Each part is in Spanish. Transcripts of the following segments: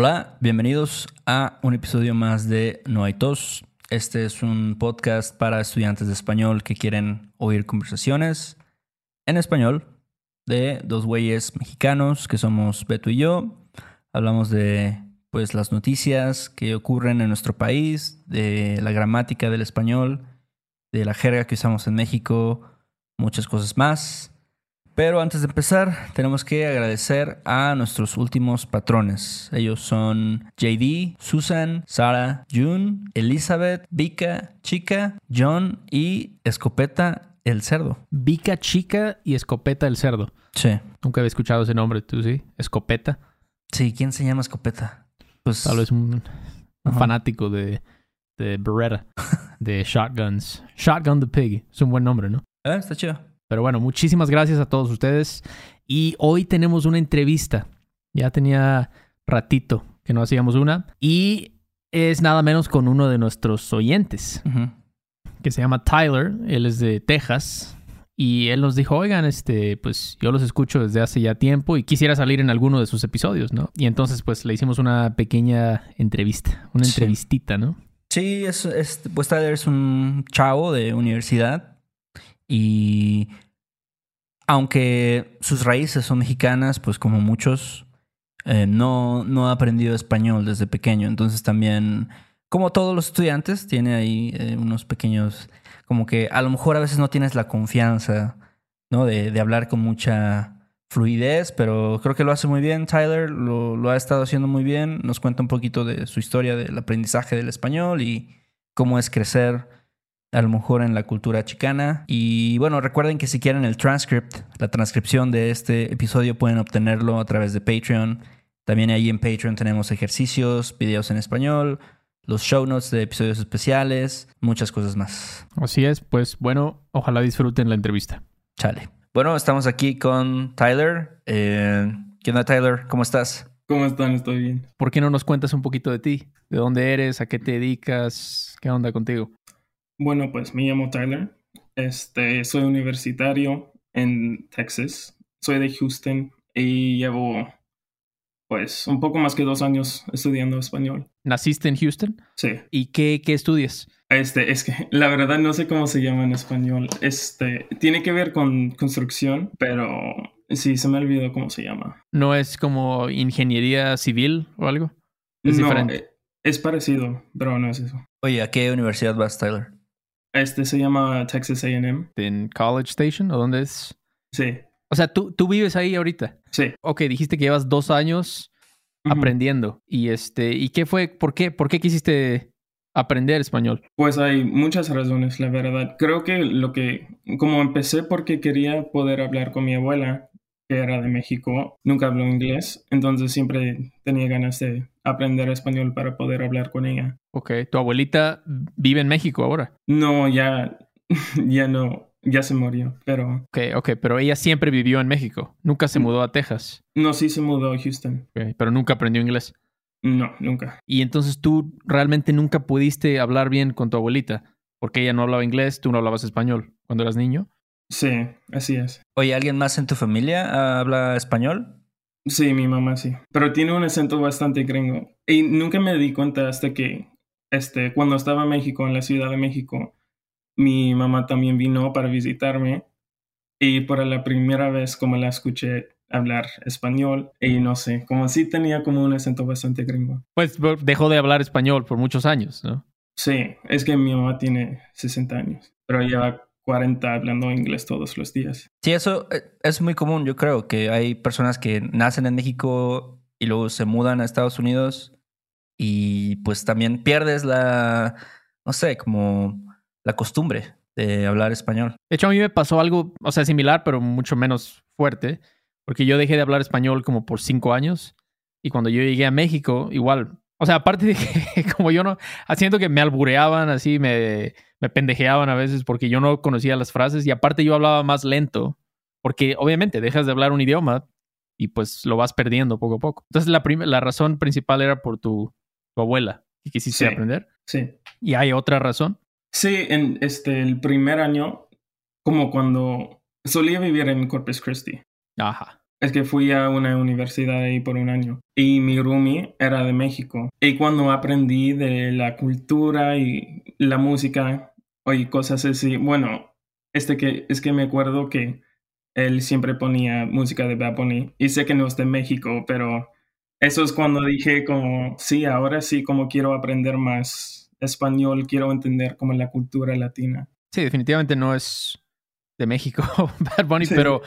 Hola, bienvenidos a un episodio más de No hay tos. Este es un podcast para estudiantes de español que quieren oír conversaciones en español de dos güeyes mexicanos que somos Beto y yo. Hablamos de pues las noticias que ocurren en nuestro país, de la gramática del español, de la jerga que usamos en México, muchas cosas más. Pero antes de empezar, tenemos que agradecer a nuestros últimos patrones. Ellos son JD, Susan, Sara, June, Elizabeth, Vika, Chica, John y Escopeta el Cerdo. Vika Chica y Escopeta el Cerdo. Sí. Nunca había escuchado ese nombre, ¿tú sí? Escopeta. Sí, ¿quién se llama Escopeta? Pues Tal vez un, fanático de, de Beretta, de Shotguns. Shotgun the Pig. Es un buen nombre, ¿no? Ah, está chido. Pero bueno, muchísimas gracias a todos ustedes. Y hoy tenemos una entrevista. Ya tenía ratito que no hacíamos una. Y es nada menos con uno de nuestros oyentes, que se llama Tyler. Él es de Texas. Y él nos dijo, oigan, este, pues yo los escucho desde hace ya tiempo y quisiera salir en alguno de sus episodios, ¿no? Y entonces, pues le hicimos una pequeña entrevista, una Sí. entrevistita, ¿no? Sí, es, es, pues Tyler es un chavo de universidad y aunque sus raíces son mexicanas, pues como muchos, eh, no, no ha aprendido español desde pequeño. Entonces también, como todos los estudiantes, tiene ahí eh, unos pequeños, como que a lo mejor a veces no tienes la confianza, ¿no? De, de hablar con mucha fluidez, pero creo que lo hace muy bien. Tyler lo, lo ha estado haciendo muy bien. Nos cuenta un poquito de su historia del aprendizaje del español y cómo es crecer a lo mejor en la cultura chicana. Y bueno, recuerden que si quieren el transcript, la transcripción de este episodio pueden obtenerlo a través de Patreon. También ahí en Patreon tenemos ejercicios, videos en español, los show notes de episodios especiales, muchas cosas más. Así es, pues bueno, ojalá disfruten la entrevista. Chale. Bueno, estamos aquí con Tyler. Eh, ¿Qué onda, Tyler? ¿Cómo estás? ¿Cómo están? Estoy bien. ¿Por qué no nos cuentas un poquito de ti? ¿De dónde eres? ¿A qué te dedicas? ¿Qué onda contigo? Bueno, pues me llamo Tyler. Este, soy universitario en Texas. Soy de Houston y llevo, pues, un poco más que dos años estudiando español. ¿Naciste en Houston? Sí. ¿Y qué, qué estudias? Este, es que la verdad no sé cómo se llama en español. Este, tiene que ver con construcción, pero sí, se me olvidó cómo se llama. ¿No es como ingeniería civil o algo? Es no, diferente. eh, es parecido, pero no es eso. Oye, ¿a qué universidad vas, Tyler? Este se llama Texas AM. ¿En College Station o dónde es? Sí, O sea, ¿tú, tú vives ahí ahorita. sí. Ok, dijiste que llevas dos años aprendiendo. ¿Y este, y qué fue? ¿Por qué? ¿Por qué quisiste aprender español? Pues hay muchas razones, la verdad. Creo que lo que, como empecé porque quería poder hablar con mi abuela, que era de México, nunca habló inglés, entonces siempre tenía ganas de aprender español para poder hablar con ella. Ok, tu abuelita vive en México ahora. No, ya, ya no, ya se murió, pero Ok, ok, pero ella siempre vivió en México. Nunca se mudó a Texas. no, sí se mudó a Houston. Ok, pero nunca aprendió inglés. No, nunca. Y entonces tú realmente nunca pudiste hablar bien con tu abuelita, porque ella no hablaba inglés, tú no hablabas español cuando eras niño. Sí, así es. Oye, ¿alguien más en tu familia habla español? Sí, mi mamá sí. Pero tiene un acento bastante gringo. Y nunca me di cuenta hasta que, este, cuando estaba en México, en la Ciudad de México, mi mamá también vino para visitarme. Y por la primera vez como la escuché hablar español, y no sé, como sí tenía como un acento bastante gringo. Pues dejó de hablar español por muchos años, ¿no? Sí, es que mi mamá tiene 60 años, pero lleva 40 hablando inglés todos los días. Sí, eso eh, es muy común. Yo creo que hay personas que nacen en México y luego se mudan a Estados Unidos y pues también pierdes la, no sé, como la costumbre de hablar español. De hecho, a mí me pasó algo, o sea, similar, pero mucho menos fuerte, porque yo dejé de hablar español como por cinco años y cuando yo llegué a México, igual, o sea, aparte de que como yo no, haciendo que me albureaban así, me, me pendejeaban a veces porque yo no conocía las frases y aparte yo hablaba más lento, porque obviamente dejas de hablar un idioma y pues lo vas perdiendo poco a poco. Entonces la, la razón principal era por tu, tu abuela que quisiste Sí. aprender. Sí. ¿Y hay otra razón? Sí, en este, el primer año, como cuando solía vivir en Corpus Christi. Ajá. Es que fui a una universidad ahí por un año y mi roomie era de México. Y cuando aprendí de la cultura y la música y cosas así, bueno, este que es que me acuerdo que él siempre ponía música de Bad Bunny y sé que no es de México, pero eso es cuando dije como, sí, ahora sí, como quiero aprender más español, quiero entender como la cultura latina. Sí, definitivamente no es de México Bad Bunny, pero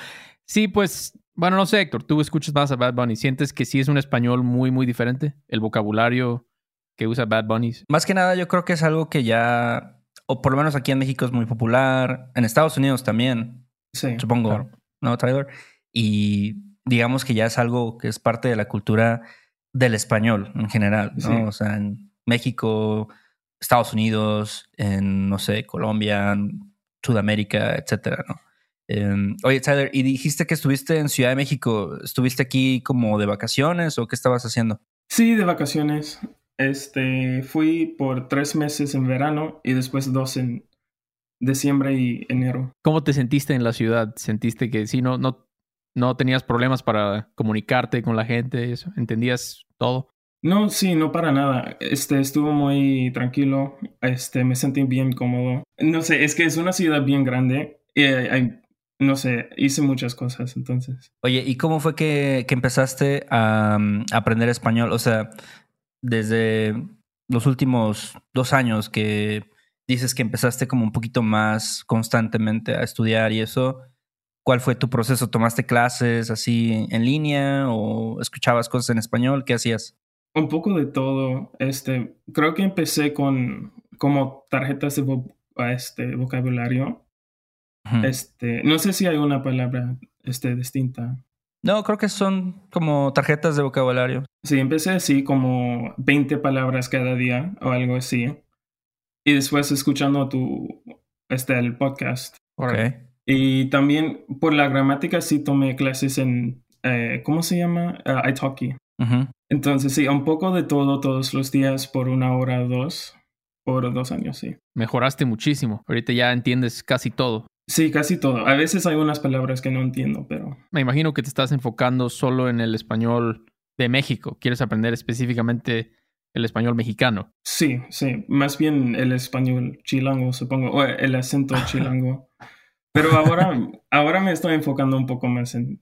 sí, pues, bueno, no sé, Héctor, tú escuchas más a Bad Bunny, ¿sientes que sí es un español muy, muy diferente? El vocabulario que usa Bad Bunny. Más que nada, yo creo que es algo que ya, o por lo menos aquí en México es muy popular, en Estados Unidos también, Sí. supongo, ¿no, Tyler? Y digamos que ya es algo que es parte de la cultura del español en general, ¿no? Sí. O sea, en México, Estados Unidos, en, no sé, Colombia, Sudamérica, etcétera, ¿no? Eh, oye, Tyler, y dijiste que estuviste en Ciudad de México. ¿Estuviste aquí como de vacaciones o qué estabas haciendo? Sí, de vacaciones. Este, fui por tres meses en verano y después dos en diciembre y enero. ¿Cómo te sentiste en la ciudad? ¿Sentiste que sí, no, no, no tenías problemas para comunicarte con la gente eso? ¿Entendías todo? No, sí, no para nada. Este, estuvo muy tranquilo. Este, me sentí bien cómodo. No sé, es que es una ciudad bien grande. Y hay- hay- no sé, hice muchas cosas entonces. Oye, ¿y cómo fue que, que empezaste a um, aprender español? O sea, desde los últimos dos años que dices que empezaste como un poquito más constantemente a estudiar y eso, ¿cuál fue tu proceso? ¿Tomaste clases así en línea o escuchabas cosas en español? ¿Qué hacías? Un poco de todo. Este, creo que empecé con como tarjetas de vo- este, vocabulario. Este, no sé si hay una palabra este, distinta. No, creo que son como tarjetas de vocabulario. Sí, empecé así como 20 palabras cada día o algo así. Y después escuchando tu, este, el podcast. Ok. Y también por la gramática sí tomé clases en, eh, ¿cómo se llama? Ah, italki. Entonces sí, un poco de todo todos los días por una hora o dos, por dos años, sí. Mejoraste muchísimo. Ahorita ya entiendes casi todo. Sí, casi todo. A veces hay unas palabras que no entiendo, pero Me imagino que te estás enfocando solo en el español de México. ¿Quieres aprender específicamente el español mexicano? sí, sí. Más bien el español chilango, supongo, o el acento chilango. Pero ahora, ahora me estoy enfocando un poco más en,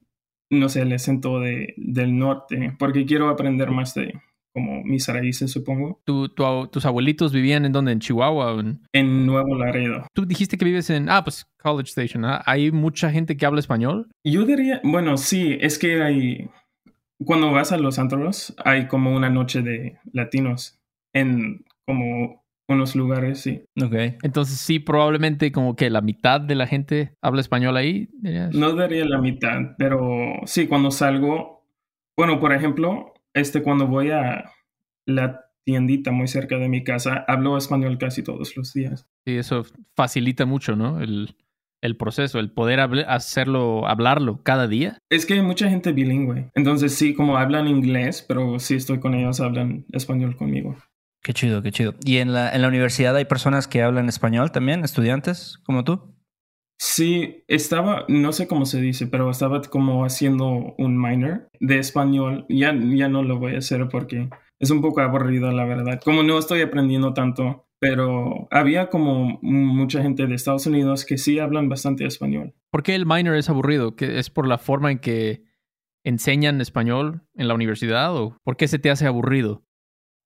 no sé, el acento de, del norte, porque quiero aprender más de como mis raíces, supongo. ¿Tu- tu- ¿Tus abuelitos vivían en donde? ¿En Chihuahua? o en- En Nuevo Laredo. Tú dijiste que vives en... Ah, pues College Station. ¿ah? ¿Hay mucha gente que habla español? Yo diría, bueno, sí, es que hay, cuando vas a los antros, hay como una noche de latinos en como unos lugares, sí. Ok. Entonces sí, probablemente como que la mitad de la gente habla español ahí. dirías. No daría la mitad, pero sí, cuando salgo, bueno, por ejemplo, este, cuando voy a la tiendita muy cerca de mi casa, hablo español casi todos los días. Sí, eso facilita mucho, ¿no? El, el proceso, el poder habl- hacerlo, hablarlo cada día. Es que hay mucha gente bilingüe, entonces sí, como hablan inglés, pero si estoy con ellos, hablan español conmigo. Qué chido, qué chido. ¿Y en la, en la universidad hay personas que hablan español también? ¿Estudiantes como tú? Sí, estaba, no sé cómo se dice, pero estaba como haciendo un minor de español. Ya, ya no lo voy a hacer porque es un poco aburrido, la verdad. Como no estoy aprendiendo tanto, pero había como mucha gente de Estados Unidos que sí hablan bastante español. ¿Por qué el minor es aburrido? ¿Que ¿Es por la forma en que enseñan español en la universidad o por qué se te hace aburrido?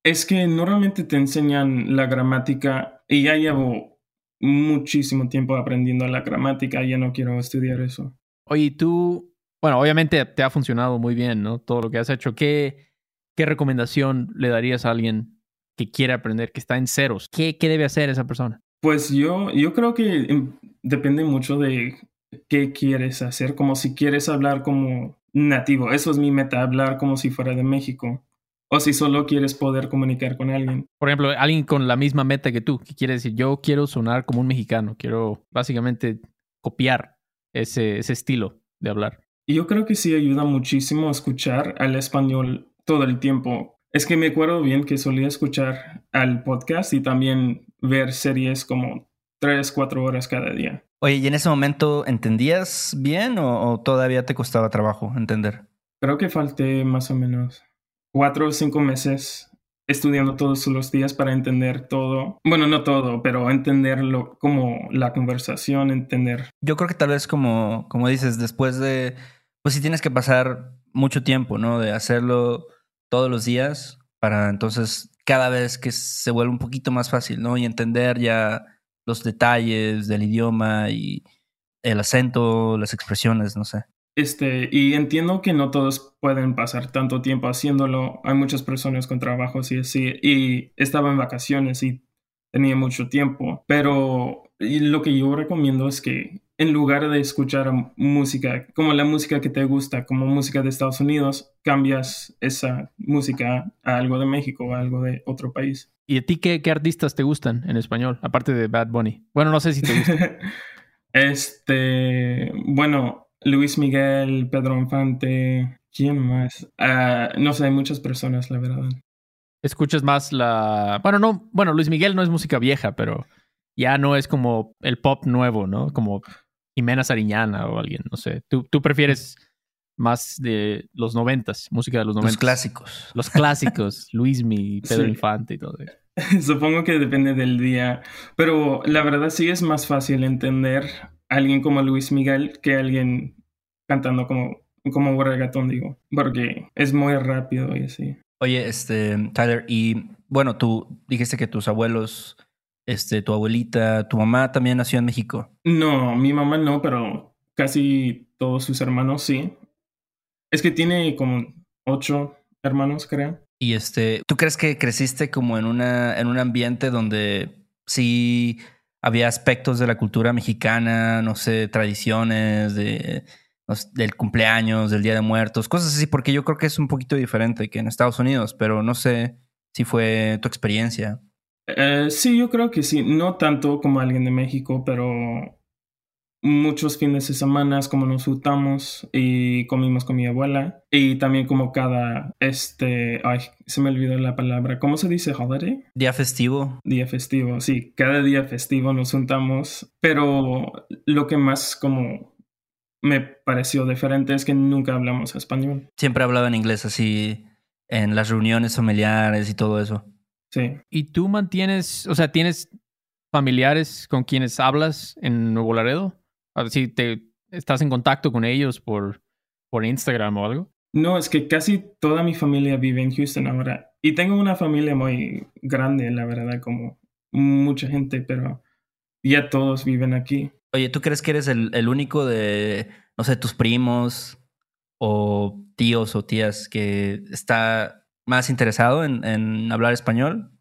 Es que normalmente te enseñan la gramática y ya llevo muchísimo tiempo aprendiendo la gramática y ya no quiero estudiar eso. Oye, tú, bueno, obviamente te ha funcionado muy bien, ¿no? Todo lo que has hecho. ¿Qué, qué recomendación le darías a alguien que quiere aprender, que está en ceros? ¿Qué, qué debe hacer esa persona? Pues yo, yo creo que em, depende mucho de qué quieres hacer, como si quieres hablar como nativo, eso es mi meta, hablar como si fuera de México, o si solo quieres poder comunicar con alguien. Por ejemplo, alguien con la misma meta que tú, que quiere decir, yo quiero sonar como un mexicano, quiero básicamente copiar ese, ese estilo de hablar. Y yo creo que sí ayuda muchísimo escuchar al español todo el tiempo. Es que me acuerdo bien que solía escuchar al podcast y también ver series como tres, cuatro horas cada día. Oye, ¿y en ese momento entendías bien o, todavía te costaba trabajo entender? Creo que falté más o menos cuatro o cinco meses estudiando todos los días para entender todo. Bueno, no todo, pero entenderlo como la conversación, entender. Yo creo que tal vez como, como dices, después de, pues si tienes que pasar mucho tiempo, ¿no? De hacerlo todos los días para entonces cada vez que se vuelve un poquito más fácil, ¿no? Y entender ya los detalles del idioma y el acento, las expresiones, no sé. Este, y entiendo que no todos pueden pasar tanto tiempo haciéndolo. Hay muchas personas con trabajos y así. Y estaba en vacaciones y tenía mucho tiempo. Pero lo que yo recomiendo es que en lugar de escuchar música como la música que te gusta, como música de Estados Unidos, cambias esa música a algo de México o a algo de otro país. ¿Y a ti qué, qué artistas te gustan en español, aparte de Bad Bunny? Bueno, no sé si te gustan. este, bueno, Luis Miguel, Pedro Infante, ¿quién más? Ah, no sé, hay muchas personas, la verdad. Escuchas más la... Bueno, no, bueno, Luis Miguel no es música vieja, pero ya no es como el pop nuevo, ¿no? Como Jimena Sariñana o alguien, no sé. ¿Tú, tú prefieres más de los noventas, música de los noventas. Los clásicos. Los clásicos, Luismi, Pedro Infante y todo eso. Supongo que depende del día, pero la verdad sí es más fácil entender alguien como Luis Miguel que alguien cantando como, como reggaetón, digo, porque es muy rápido y así. Oye, este, Tyler, y bueno, tú dijiste que tus abuelos, este, tu abuelita, tu mamá también nació en México. No, mi mamá no, pero casi todos sus hermanos sí. Es que tiene como ocho hermanos, creo. Y este, ¿tú crees que creciste como en una, en un ambiente donde sí había aspectos de la cultura mexicana, no sé, tradiciones de, del cumpleaños, del Día de Muertos, cosas así, porque yo creo que es un poquito diferente que en Estados Unidos, pero no sé si fue tu experiencia. Eh, sí, yo creo que sí, no tanto como alguien de México, pero muchos fines de semana como nos juntamos y comimos con mi abuela. Y también como cada este ay se me olvidó la palabra. Cómo se dice holiday día festivo. Día festivo sí cada día festivo nos juntamos. Pero lo que más como me pareció diferente es que nunca hablamos español. Siempre hablaba en inglés así en las reuniones familiares y todo eso. Sí. Y tú mantienes o sea tienes familiares con quienes hablas en Nuevo Laredo a ver si te estás en contacto con ellos por, por Instagram o algo. No, es que casi toda mi familia vive en Houston ahora. Y tengo una familia muy grande, la verdad, como mucha gente, pero ya todos viven aquí. Oye, ¿tú crees que eres el, único de, no sé, tus primos o tíos o tías que está más interesado en, en hablar español?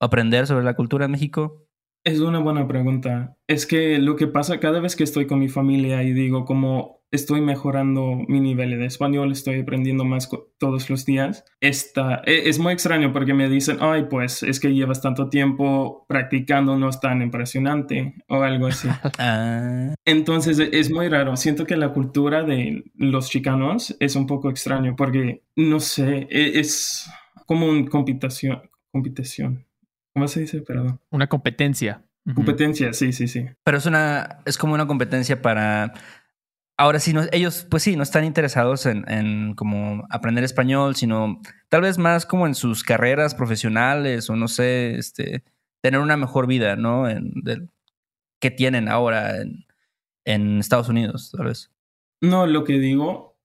¿Aprender sobre la cultura de México? Es una buena pregunta. Es que lo que pasa cada vez que estoy con mi familia y digo como estoy mejorando mi nivel de español, estoy aprendiendo más todos los días, está, e, es muy extraño porque me dicen, ay, pues es que llevas tanto tiempo practicando, no es tan impresionante o algo así. Ah. Entonces e, es muy raro. Siento que la cultura de los chicanos es un poco extraño porque, no sé, e, es como una competición. competición ¿Cómo se dice? Perdón. Una competencia. Competencia, sí, sí, sí. Pero es una, es como una competencia para. Ahora sí, no, ellos, pues sí, no están interesados en, en como aprender español, sino tal vez más como en sus carreras profesionales o no sé, este, tener una mejor vida, ¿no? En, que tienen ahora en, en Estados Unidos, tal vez. No, lo que digo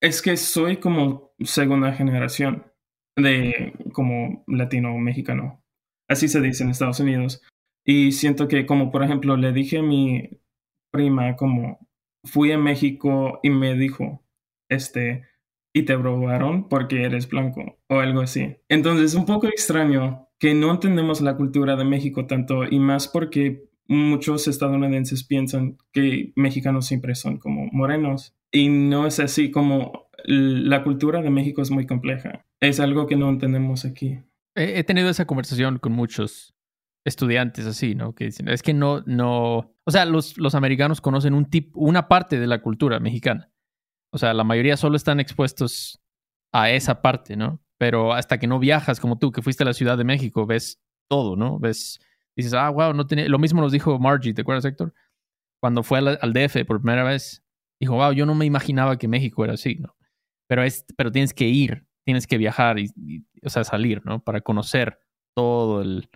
es que soy como segunda generación de como latino mexicano. Así se dice en Estados Unidos. Y siento que como por ejemplo le dije a mi prima como fui a México y me dijo, este, y te robaron porque eres blanco o algo así. Entonces es un poco extraño que no entendemos la cultura de México tanto y más porque muchos estadounidenses piensan que mexicanos siempre son como morenos y no es así como la cultura de México es muy compleja. Es algo que no entendemos aquí. He, tenido esa conversación con muchos estudiantes así, ¿no? Que dicen, es que no, no, o sea, los, los americanos conocen un tip, una parte de la cultura mexicana. O sea, la mayoría solo están expuestos a esa parte, ¿no? Pero hasta que no viajas como tú, que fuiste a la Ciudad de México, ves todo, ¿no? Ves, dices, ah, wow, no tiene, lo mismo nos dijo Margie, ¿te acuerdas, Héctor? cuando fue al, al DF por primera vez, dijo, wow, yo no me imaginaba que México era así, ¿no? Pero, es, pero tienes que ir, tienes que viajar y, y, o sea, salir, ¿no? Para conocer todo el,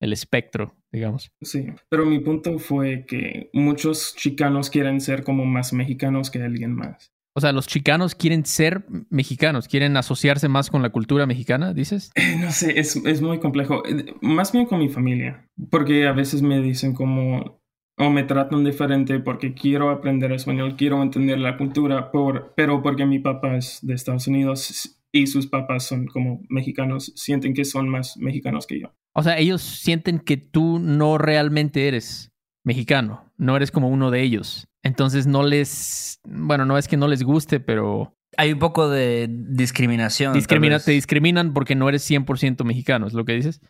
el espectro, digamos. Sí, pero mi punto fue que muchos chicanos quieren ser como más mexicanos que alguien más. O sea, los chicanos quieren ser mexicanos, quieren asociarse más con la cultura mexicana, dices? No sé, es, es muy complejo. Eh, Más bien con mi familia, porque a veces me dicen como, o me tratan diferente porque quiero aprender español, quiero entender la cultura, por, pero porque mi papá es de Estados Unidos y sus papás son como mexicanos, sienten que son más mexicanos que yo. O sea, ellos sienten que tú no realmente eres mexicano, no eres como uno de ellos. Entonces no les, bueno, no es que no les guste, pero Hay un poco de discriminación. discrimina, te discriminan porque no eres 100% mexicano, es lo que dices.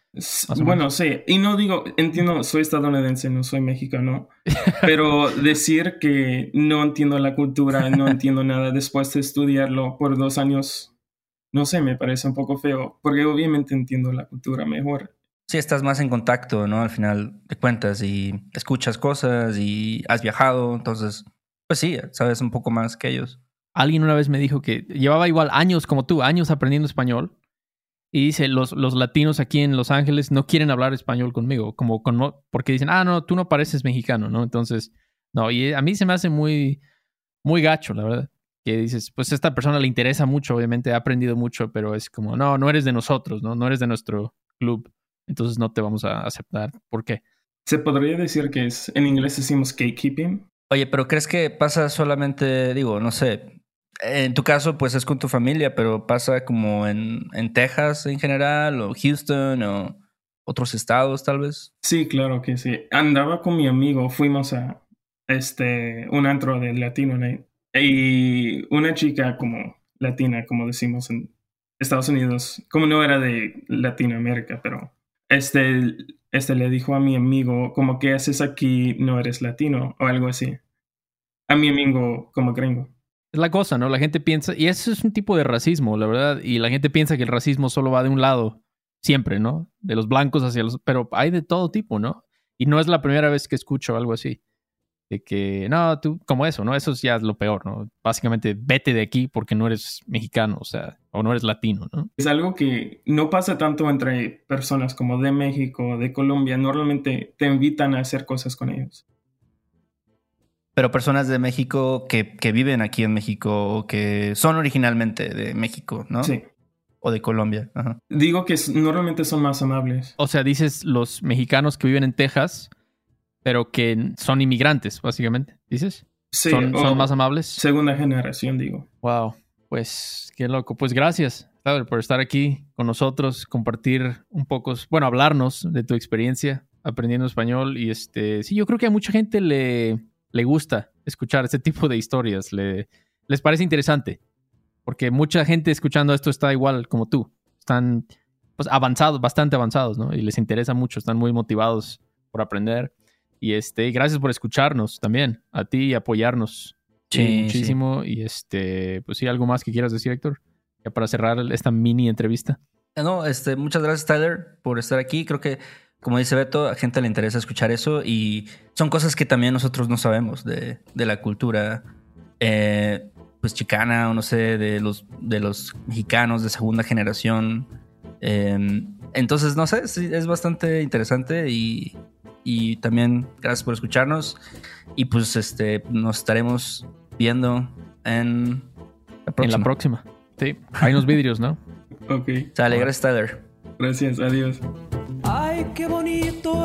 Bueno, sí, y no digo, entiendo, soy estadounidense, no soy mexicano, pero decir que no entiendo la cultura, no entiendo nada después de estudiarlo por dos años, no sé, me parece un poco feo, porque obviamente entiendo la cultura mejor. Sí, estás más en contacto, ¿no? Al final de cuentas y escuchas cosas y has viajado, entonces, pues sí, sabes un poco más que ellos. Alguien una vez me dijo que llevaba igual años como tú, años aprendiendo español. Y dice, los, los latinos aquí en Los Ángeles no quieren hablar español conmigo, como con, porque dicen, ah, no, tú no pareces mexicano, ¿no? Entonces, no, y a mí se me hace muy, muy gacho, la verdad. Que dices, pues a esta persona le interesa mucho, obviamente ha aprendido mucho, pero es como, no, no eres de nosotros, ¿no? No eres de nuestro club, entonces no te vamos a aceptar. ¿Por qué? Se podría decir que es, en inglés decimos gatekeeping. Oye, pero ¿crees que pasa solamente, digo, no sé, en tu caso pues es con tu familia, pero pasa como en, en Texas en general o Houston o otros estados tal vez? Sí, claro que sí. Andaba con mi amigo, fuimos a este un antro de Latino Night y una chica como latina, como decimos en Estados Unidos, como no era de Latinoamérica, pero este, este le dijo a mi amigo como que haces aquí no eres latino o algo así. A mi amigo como gringo. Es la cosa, ¿no? La gente piensa, y eso es un tipo de racismo, la verdad, y la gente piensa que el racismo solo va de un lado, siempre, ¿no? De los blancos hacia los... Pero hay de todo tipo, ¿no? Y no es la primera vez que escucho algo así. De que, no, tú, como eso, ¿no? Eso ya es lo peor, ¿no? Básicamente, vete de aquí porque no eres mexicano, o sea, o no eres latino, ¿no? Es algo que no pasa tanto entre personas como de México, de Colombia. Normalmente te invitan a hacer cosas con ellos. Pero personas de México que, que viven aquí en México o que son originalmente de México, ¿no? Sí. O de Colombia. Ajá. Digo que normalmente son más amables. O sea, dices los mexicanos que viven en Texas, pero que son inmigrantes, básicamente, dices. Sí, son, más amables. segunda generación, digo. Wow, pues qué loco. Pues gracias, por estar aquí con nosotros, compartir un poco, bueno, hablarnos de tu experiencia aprendiendo español. Y este, sí, yo creo que a mucha gente le, le gusta escuchar este tipo de historias. Le, les parece interesante. Porque mucha gente escuchando esto está igual como tú. Están pues, avanzados, bastante avanzados, ¿no? Y les interesa mucho, están muy motivados por aprender. Y este, gracias por escucharnos también, a ti y apoyarnos Sí, sí, muchísimo. Y este, pues sí, algo más que quieras decir, Héctor, ya para cerrar esta mini entrevista. Eh, No, este, muchas gracias, Tyler, por estar aquí. Creo que, como dice Beto, a gente le interesa escuchar eso y son cosas que también nosotros no sabemos de, de la cultura, eh, pues chicana o no sé, de los, de los mexicanos de segunda generación. Eh, entonces, no sé, sí, es bastante interesante y, y también gracias por escucharnos y pues este, nos estaremos viendo en la En próxima. la próxima. Sí, hay unos vidrios, ¿no? Ok, Sale, gracias, Tyler. gracias, adiós. Ay, qué bonito